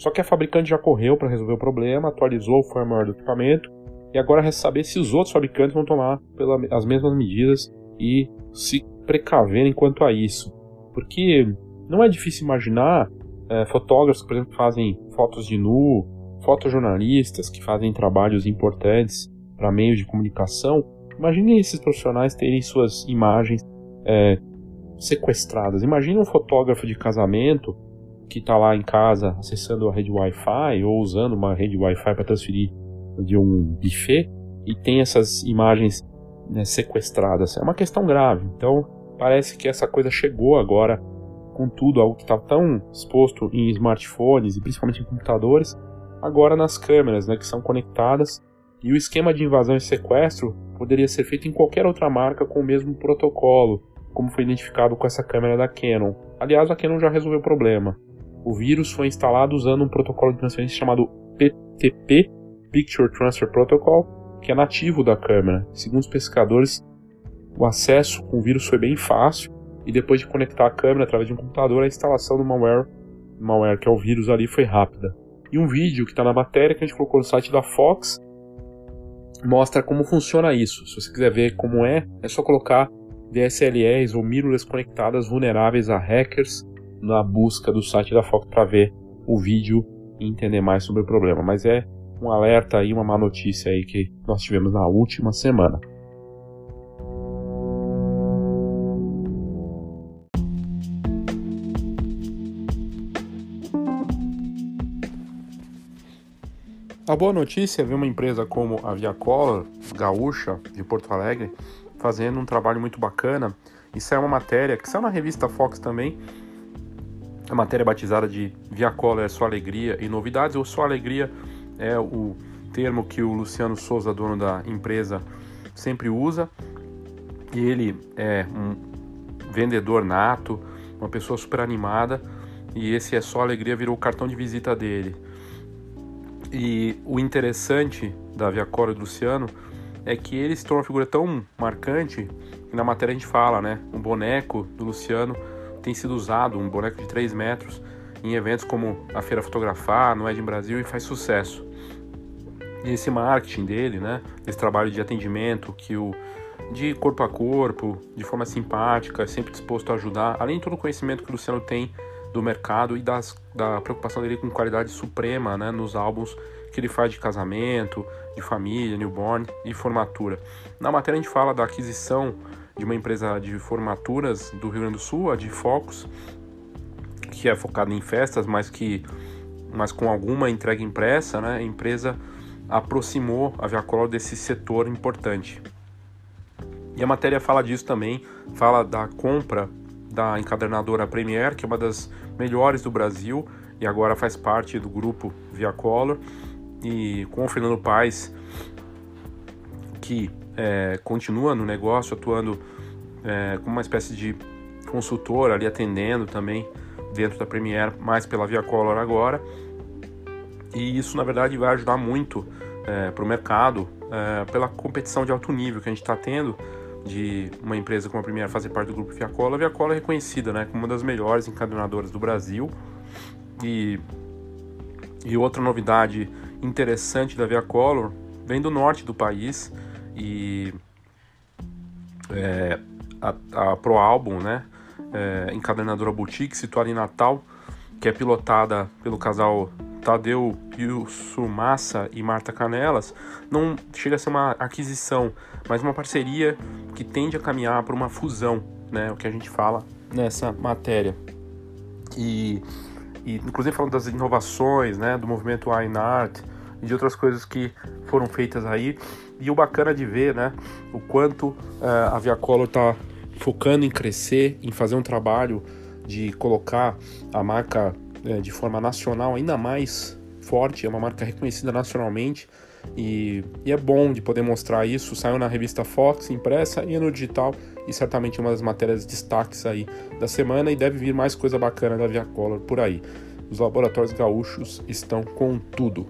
S2: só que a fabricante já correu para resolver o problema, atualizou o firmware do equipamento e agora resta saber se os outros fabricantes vão tomar pela, as mesmas medidas e se precaverem quanto a isso. Porque não é difícil imaginar é, fotógrafos, por exemplo, que fazem fotos de nu, fotojornalistas que fazem trabalhos importantes para meios de comunicação. Imaginem esses profissionais terem suas imagens é, sequestradas. Imagine um fotógrafo de casamento que está lá em casa acessando a rede Wi-Fi ou usando uma rede Wi-Fi para transferir de um buffet e tem essas imagens né, sequestradas. É uma questão grave. Então parece que essa coisa chegou agora com tudo, algo que estava tão exposto em smartphones e principalmente em computadores, agora nas câmeras, né, que são conectadas. E o esquema de invasão e sequestro poderia ser feito em qualquer outra marca com o mesmo protocolo, como foi identificado com essa câmera da Canon. Aliás, a Canon já resolveu o problema. O vírus foi instalado usando um protocolo de transferência chamado PTP, Picture Transfer Protocol, que é nativo da câmera. Segundo os pesquisadores, o acesso com o vírus foi bem fácil e depois de conectar a câmera através de um computador, a instalação do malware, malware que é o vírus ali, foi rápida. E um vídeo que está na matéria que a gente colocou no site da Fox mostra como funciona isso. Se você quiser ver como é, é só colocar DSLRs ou mirrorless conectadas vulneráveis a hackers na busca do site da Fox para ver o vídeo e entender mais sobre o problema. Mas é um alerta e uma má notícia aí que nós tivemos na última semana. A boa notícia é ver uma empresa como a Viacolor, gaúcha, de Porto Alegre, fazendo um trabalho muito bacana. Isso é uma matéria que saiu na revista Fox também, a matéria batizada de Viacolor é sua alegria e novidades, ou sua alegria é o termo que o Luciano Souza, dono da empresa, sempre usa. E ele é um vendedor nato, uma pessoa super animada, e esse é só alegria virou o cartão de visita dele. E o interessante da Viacora do Luciano é que ele se tornou uma figura tão marcante que na matéria a gente fala, né? Um boneco do Luciano tem sido usado, um boneco de 3 metros, em eventos como a Feira Fotografar, no Ed Brasil e faz sucesso. E esse marketing dele, né? Esse trabalho de atendimento que o de corpo a corpo, de forma simpática, sempre disposto a ajudar, além de todo o conhecimento que o Luciano tem do mercado e das, da preocupação dele com qualidade suprema né, nos álbuns que ele faz de casamento, de família, newborn e formatura. Na matéria a gente fala da aquisição de uma empresa de formaturas do Rio Grande do Sul, a de Focus, que é focada em festas, mas que mas com alguma entrega impressa, né, a empresa aproximou a Viacolor desse setor importante. E a matéria fala disso também, fala da compra da encadernadora Premier, que é uma das melhores do Brasil e agora faz parte do grupo Via Color, e com o Fernando Paes, que é, continua no negócio, atuando é, como uma espécie de consultor ali, atendendo também dentro da Premier, mais pela Via Color agora. E isso, na verdade, vai ajudar muito é, para o mercado, é, pela competição de alto nível que a gente está tendo, de uma empresa como a primeira fazer parte do grupo Viacola. A Viacola é reconhecida né, como uma das melhores encadenadoras do Brasil. E, e outra novidade interessante da Viacolor vem do norte do país e é, a, a Pro Album, né, é, encadenadora boutique situada em Natal, que é pilotada pelo casal Tadeu Sumassa e Marta Canelas, não chega a ser uma aquisição, mas uma parceria que tende a caminhar para uma fusão, né? O que a gente fala nessa matéria. E, e inclusive falando das inovações, né? Do movimento Wine Art e de outras coisas que foram feitas aí. E o bacana de ver, né? O quanto uh, a Viacolor está focando em crescer, em fazer um trabalho de colocar a marca é, de forma nacional ainda mais forte, é uma marca reconhecida nacionalmente e, e, é bom de poder mostrar isso. Saiu na revista Fox, impressa e no digital e certamente uma das matérias destaques aí da semana e deve vir mais coisa bacana da Via Color por aí. Os laboratórios gaúchos estão com tudo.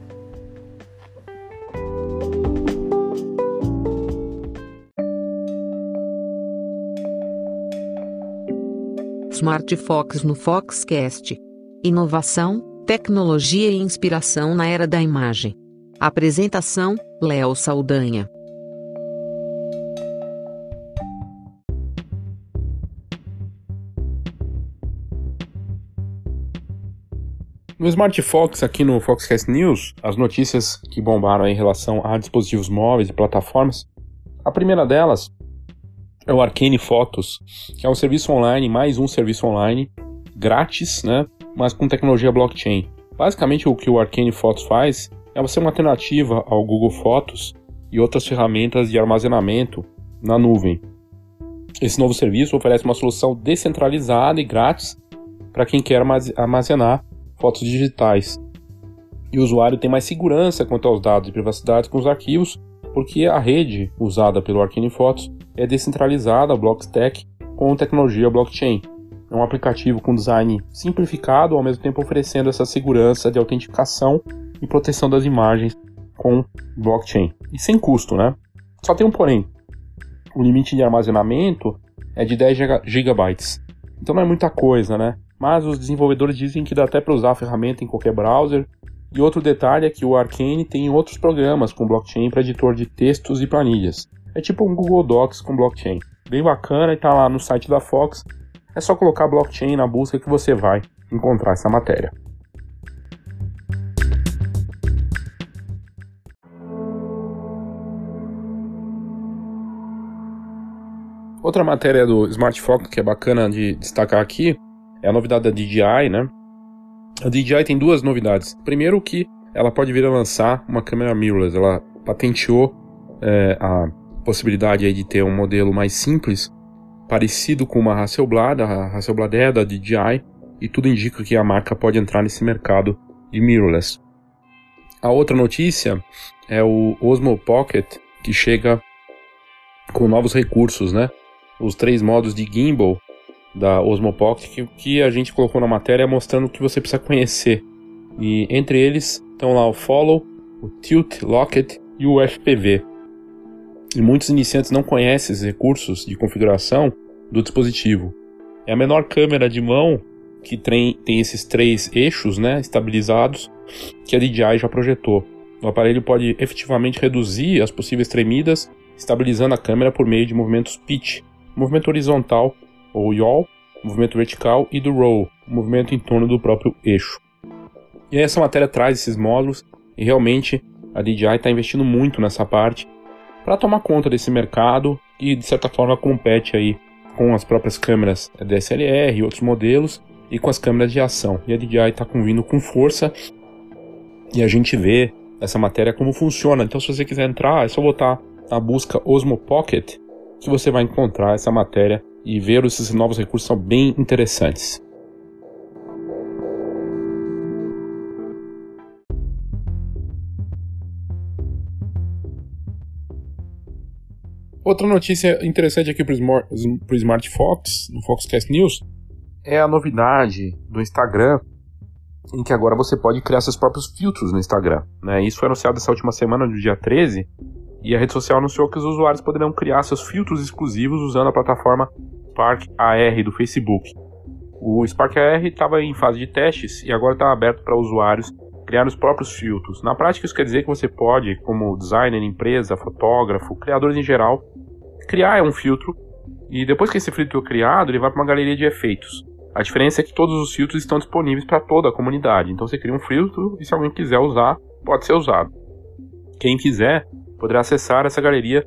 S1: Smart Fox no Foxcast. Inovação, tecnologia e inspiração na era da imagem. Apresentação: Léo Saldanha.
S2: No Smart Fox, aqui no Foxcast News, as notícias que bombaram em relação a dispositivos móveis e plataformas. A primeira delas é o Arcane Photos, que é um serviço online, mais um serviço online, grátis, né? mas com tecnologia blockchain. Basicamente, o que o Arcane Photos faz é ser uma alternativa ao Google Fotos e outras ferramentas de armazenamento na nuvem. Esse novo serviço oferece uma solução descentralizada e grátis para quem quer armazenar fotos digitais. E o usuário tem mais segurança quanto aos dados e privacidade com os arquivos, porque a rede usada pelo Arcane Photos é descentralizada, Blockstack, com tecnologia blockchain. É um aplicativo com design simplificado, ao mesmo tempo oferecendo essa segurança de autenticação e proteção das imagens com blockchain. E sem custo, né? Só tem um porém. O limite de armazenamento é de 10 GB. Então não é muita coisa, né? Mas os desenvolvedores dizem que dá até para usar a ferramenta em qualquer browser. E outro detalhe é que o Arcane tem outros programas com blockchain para editor de textos e planilhas. É tipo um Google Docs com blockchain. Bem bacana e está lá no site da Fox é só colocar blockchain na busca que você vai encontrar essa matéria. Outra matéria do Smart que é bacana de destacar aqui é a novidade da DJI, né? A DJI tem duas novidades. Primeiro que ela pode vir a lançar uma câmera mirrorless. Ela patenteou é, a possibilidade aí de ter um modelo mais simples, parecido com uma Hasselblad, a Hasselblad é da DJI, e tudo indica que a marca pode entrar nesse mercado de mirrorless. A outra notícia é o Osmo Pocket, que chega com novos recursos, né? Os três modos de gimbal da Osmo Pocket que, que a gente colocou na matéria mostrando o que você precisa conhecer. E entre eles estão lá o Follow, o Tilt Locket e o FPV. E muitos iniciantes não conhecem esses recursos de configuração do dispositivo. É a menor câmera de mão que tem, tem esses três eixos né, estabilizados que a DJI já projetou. O aparelho pode efetivamente reduzir as possíveis tremidas, estabilizando a câmera por meio de movimentos pitch, movimento horizontal ou yaw, movimento vertical e do roll, movimento em torno do próprio eixo. E essa matéria traz esses módulos e realmente a DJI está investindo muito nessa parte para tomar conta desse mercado e de certa forma compete aí com as próprias câmeras DSLR e outros modelos e com as câmeras de ação. E a DJI está vindo com força e a gente vê essa matéria como funciona. Então, se você quiser entrar, é só botar na busca Osmo Pocket que você vai encontrar essa matéria e ver esses novos recursos são bem interessantes. Outra notícia interessante aqui para o Smart Fox, no Foxcast News, é a novidade do Instagram, em que agora você pode criar seus próprios filtros no Instagram. Né? Isso foi anunciado essa última semana, no dia 13, e a rede social anunciou que os usuários poderão criar seus filtros exclusivos usando a plataforma Spark AR do Facebook. O Spark AR estava em fase de testes e agora está aberto para usuários criar os próprios filtros. Na prática, isso quer dizer que você pode, como designer, empresa, fotógrafo, criadores em geral, criar um filtro e depois que esse filtro é criado, ele vai para uma galeria de efeitos. A diferença é que todos os filtros estão disponíveis para toda a comunidade. Então você cria um filtro e se alguém quiser usar, pode ser usado. Quem quiser poderá acessar essa galeria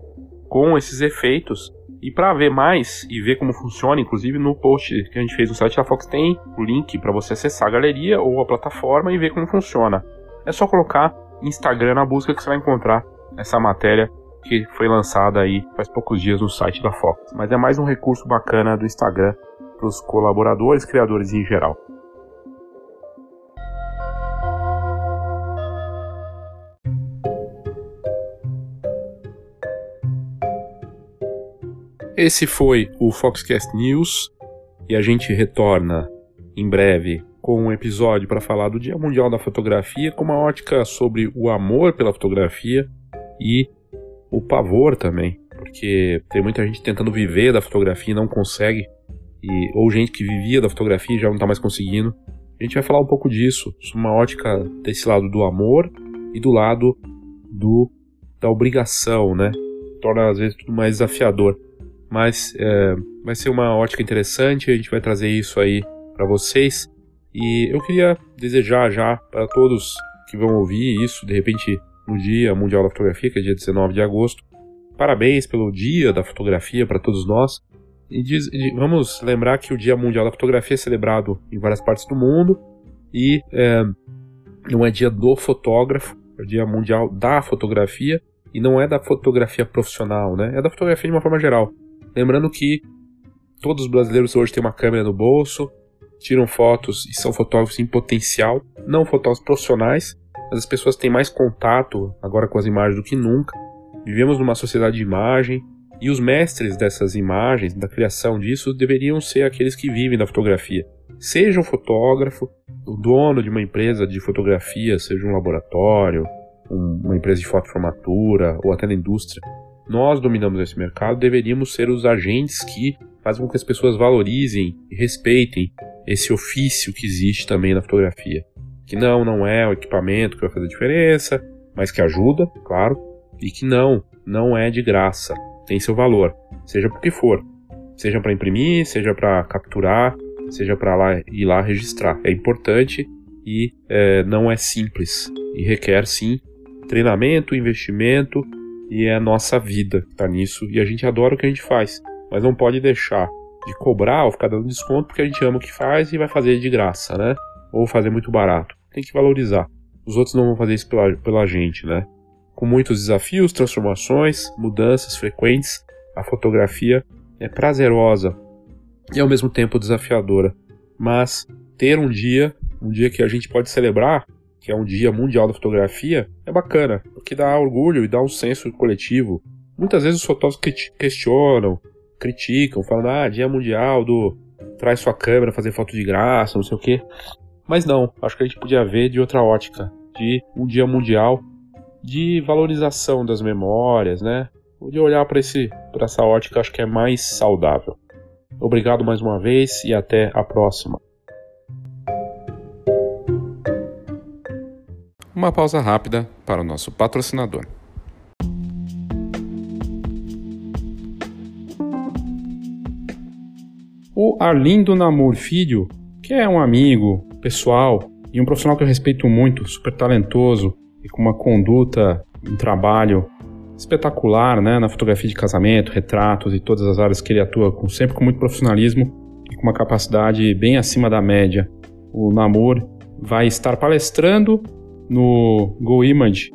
S2: com esses efeitos. E para ver mais e ver como funciona, inclusive no post que a gente fez no site da Fox tem o link para você acessar a galeria ou a plataforma e ver como funciona. É só colocar Instagram na busca que você vai encontrar essa matéria que foi lançada aí faz poucos dias no site da Fox. Mas é mais um recurso bacana do Instagram para os colaboradores, criadores em geral. Esse foi o Foxcast News e a gente retorna em breve com um episódio para falar do Dia Mundial da Fotografia, com uma ótica sobre o amor pela fotografia e o pavor também, porque tem muita gente tentando viver da fotografia e não consegue e, ou gente que vivia da fotografia e já não está mais conseguindo. A gente vai falar um pouco disso, uma ótica desse lado do amor e do lado do da obrigação, né? Torna às vezes tudo mais desafiador. Mas é, vai ser uma ótica interessante, a gente vai trazer isso aí para vocês. E eu queria desejar já para todos que vão ouvir isso, de repente no Dia Mundial da Fotografia, que é dia 19 de agosto, parabéns pelo Dia da Fotografia para todos nós. E, diz, vamos lembrar que o Dia Mundial da Fotografia é celebrado em várias partes do mundo e é, não é dia do fotógrafo, é o Dia Mundial da Fotografia e não é da fotografia profissional, né? É da fotografia de uma forma geral. Lembrando que todos os brasileiros hoje têm uma câmera no bolso, tiram fotos e são fotógrafos em potencial, não fotógrafos profissionais, mas as pessoas têm mais contato agora com as imagens do que nunca. Vivemos numa sociedade de imagem, e os mestres dessas imagens, da criação disso, deveriam ser aqueles que vivem da fotografia. Seja um fotógrafo, o dono de uma empresa de fotografia, seja um laboratório, um, uma empresa de fotoformatura ou até na indústria. Nós dominamos esse mercado, deveríamos ser os agentes que fazem com que as pessoas valorizem e respeitem esse ofício que existe também na fotografia. Que não, não é o equipamento que vai fazer diferença, mas que ajuda, claro, e que não, não é de graça tem seu valor, seja por que for, seja para imprimir, seja para capturar, seja para lá ir lá registrar. É importante e é, não é simples e requer sim treinamento, investimento e é a nossa vida está nisso e a gente adora o que a gente faz, mas não pode deixar de cobrar ou ficar dando desconto porque a gente ama o que faz e vai fazer de graça, né? Ou fazer muito barato. Tem que valorizar. os outros não vão fazer isso pela, pela gente, né? Com muitos desafios, transformações, mudanças frequentes, a fotografia é prazerosa e ao mesmo tempo desafiadora. Mas ter um dia, um dia que a gente pode celebrar, que é um dia mundial da fotografia, é bacana, porque dá orgulho e dá um senso coletivo. Muitas vezes os fotógrafos questionam, criticam, falando, ah, dia mundial do traz sua câmera, fazer foto de graça, não sei o quê. Mas não, acho que a gente podia ver de outra ótica, de um dia mundial de valorização das memórias, né? De olhar para esse para essa ótica, acho que é mais saudável. Obrigado mais uma vez e até a próxima.
S4: Uma pausa rápida para o nosso patrocinador.
S2: O Arlindo Namur Filho, que é um amigo pessoal e um profissional que eu respeito muito, super talentoso e com uma conduta, um trabalho espetacular, né, na fotografia de casamento, retratos e todas as áreas que ele atua, com, sempre com muito profissionalismo e com uma capacidade bem acima da média. O Namur vai estar palestrando no Go Image,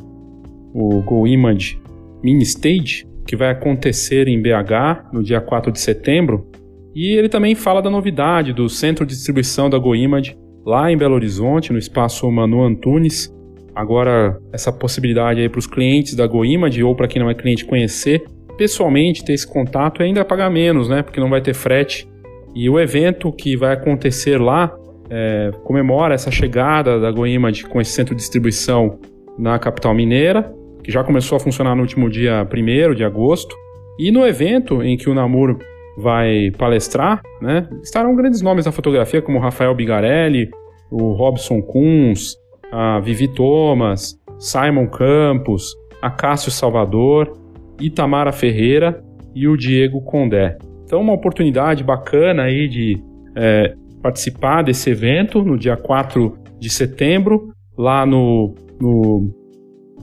S2: o Go Image Mini Stage, que vai acontecer em BH no dia 4 de setembro. E ele também fala da novidade do centro de distribuição da Go Image lá em Belo Horizonte, no espaço Manu Antunes. Agora, essa possibilidade aí para os clientes da Go Image ou para quem não é cliente conhecer pessoalmente, ter esse contato e ainda pagar menos, né? Porque não vai ter frete. E o evento que vai acontecer lá é, comemora essa chegada da GoImage com esse centro de distribuição na capital mineira, que já começou a funcionar no último dia 1 de agosto. E no evento em que o Namur vai palestrar, né, estarão grandes nomes da fotografia, como Rafael Bigarelli, o Robson Kunz, a Vivi Thomas, Simon Campos, a Cássio Salvador, Itamara Ferreira e o Diego Condé. Então, uma oportunidade bacana aí de é, participar desse evento no dia 4 de setembro, lá no, no,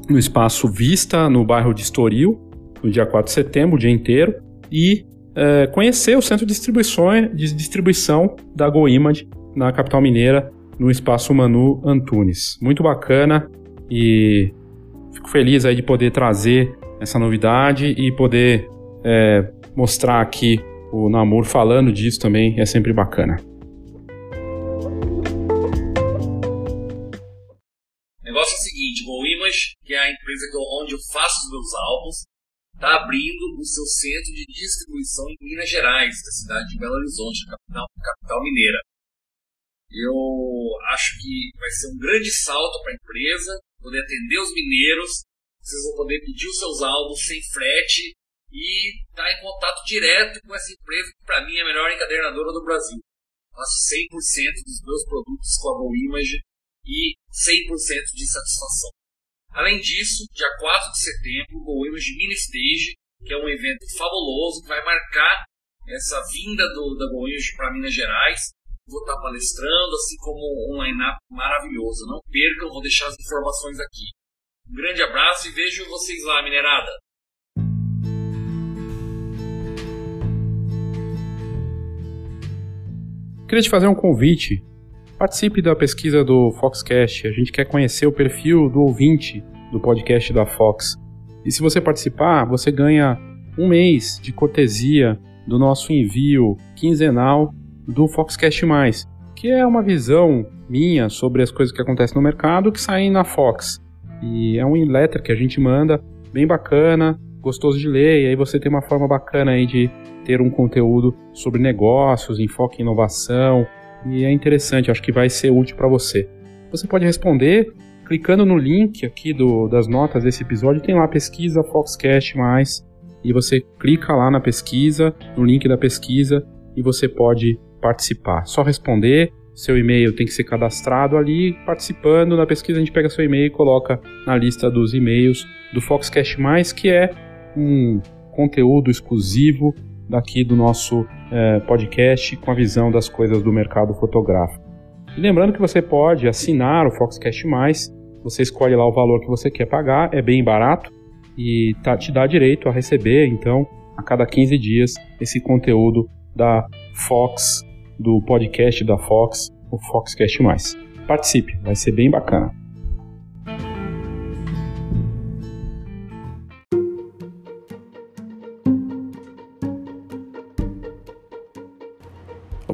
S2: no Espaço Vista, no bairro de Estoril, no dia 4 de setembro, o dia inteiro, e é, conhecer o centro de distribuição, de distribuição da GoImage na capital mineira, no Espaço Manu Antunes. Muito bacana e fico feliz aí de poder trazer essa novidade e poder é, mostrar aqui o Namor falando disso também é sempre bacana.
S6: Que é a empresa onde eu faço os meus álbuns, está abrindo o seu centro de distribuição em Minas Gerais, da cidade de Belo Horizonte, capital, capital mineira. Eu acho que vai ser um grande salto para a empresa, poder atender os mineiros, vocês vão poder pedir os seus álbuns sem frete e estar tá em contato direto com essa empresa que para mim é a melhor encadernadora do Brasil. Faço 100% dos meus produtos com a Go Image e 100% de satisfação. Além disso, dia 4 de setembro, o Image Mini Stage, que é um evento fabuloso que vai marcar essa vinda do, da GoImage para Minas Gerais. Vou estar palestrando, assim como um line-up maravilhoso. Não percam, vou deixar as informações aqui. Um grande abraço e vejo vocês lá, minerada!
S2: Queria te fazer um convite Participe da pesquisa do Foxcast. A gente quer conhecer o perfil do ouvinte do podcast da Fox. E se você participar, você ganha um mês de cortesia do nosso envio quinzenal do Foxcast Mais, que é uma visão minha sobre as coisas que acontecem no mercado que saem na Fox. E é um letter que a gente manda, bem bacana, gostoso de ler, e aí você tem uma forma bacana aí de ter um conteúdo sobre negócios, enfoque em inovação, e é interessante, acho que vai ser útil para você. Você pode responder clicando no link aqui do, das notas desse episódio, tem lá pesquisa Foxcast mais e você clica lá na pesquisa, no link da pesquisa e você pode participar. Só responder, seu e-mail tem que ser cadastrado ali, participando da pesquisa a gente pega seu e-mail e coloca na lista dos e-mails do Foxcast mais, que é um conteúdo exclusivo daqui do nosso é, podcast com a visão das coisas do mercado fotográfico. E lembrando que você pode assinar o Foxcast Mais, você escolhe lá o valor que você quer pagar, é bem barato e tá, te dá direito a receber, então, a cada 15 dias, esse conteúdo da Fox, do podcast da Fox, o Foxcast Mais. Participe, vai ser bem bacana.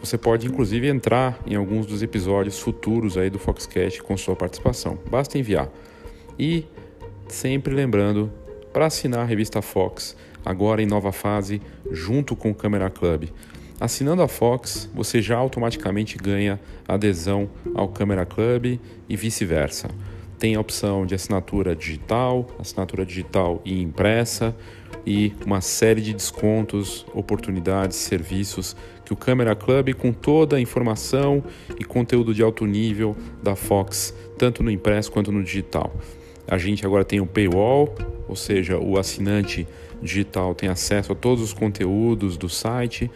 S2: Você pode inclusive entrar em alguns dos episódios futuros aí do Foxcast com sua participação. Basta enviar. E sempre lembrando, para assinar a revista Fox, agora em nova fase, junto com o Camera Club. Assinando a Fox, você já automaticamente ganha adesão ao Camera Club e vice-versa. Tem a opção de assinatura digital, assinatura digital e impressa e uma série de descontos, oportunidades, serviços que o Camera Club, com toda a informação e conteúdo de alto nível da Fox, tanto no impresso quanto no digital. A gente agora tem o paywall, ou seja, o assinante digital tem acesso a todos os conteúdos do site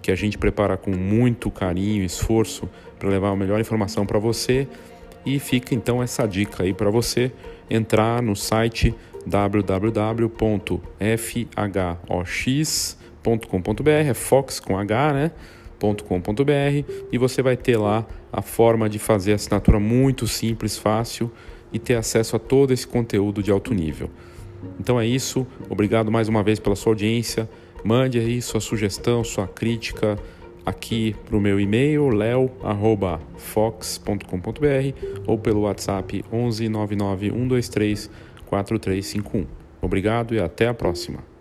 S2: que a gente prepara com muito carinho e esforço para levar a melhor informação para você. E fica então essa dica aí para você entrar no site www.fhox.com.br, é Fox com H, né? .com.br e você vai ter lá a forma de fazer assinatura muito simples, fácil e ter acesso a todo esse conteúdo de alto nível. Então é isso, obrigado mais uma vez pela sua audiência. Mande aí sua sugestão, sua crítica aqui para o meu e-mail leo@fox.com.br ou pelo WhatsApp 11 99 123 4351. Obrigado e até a próxima.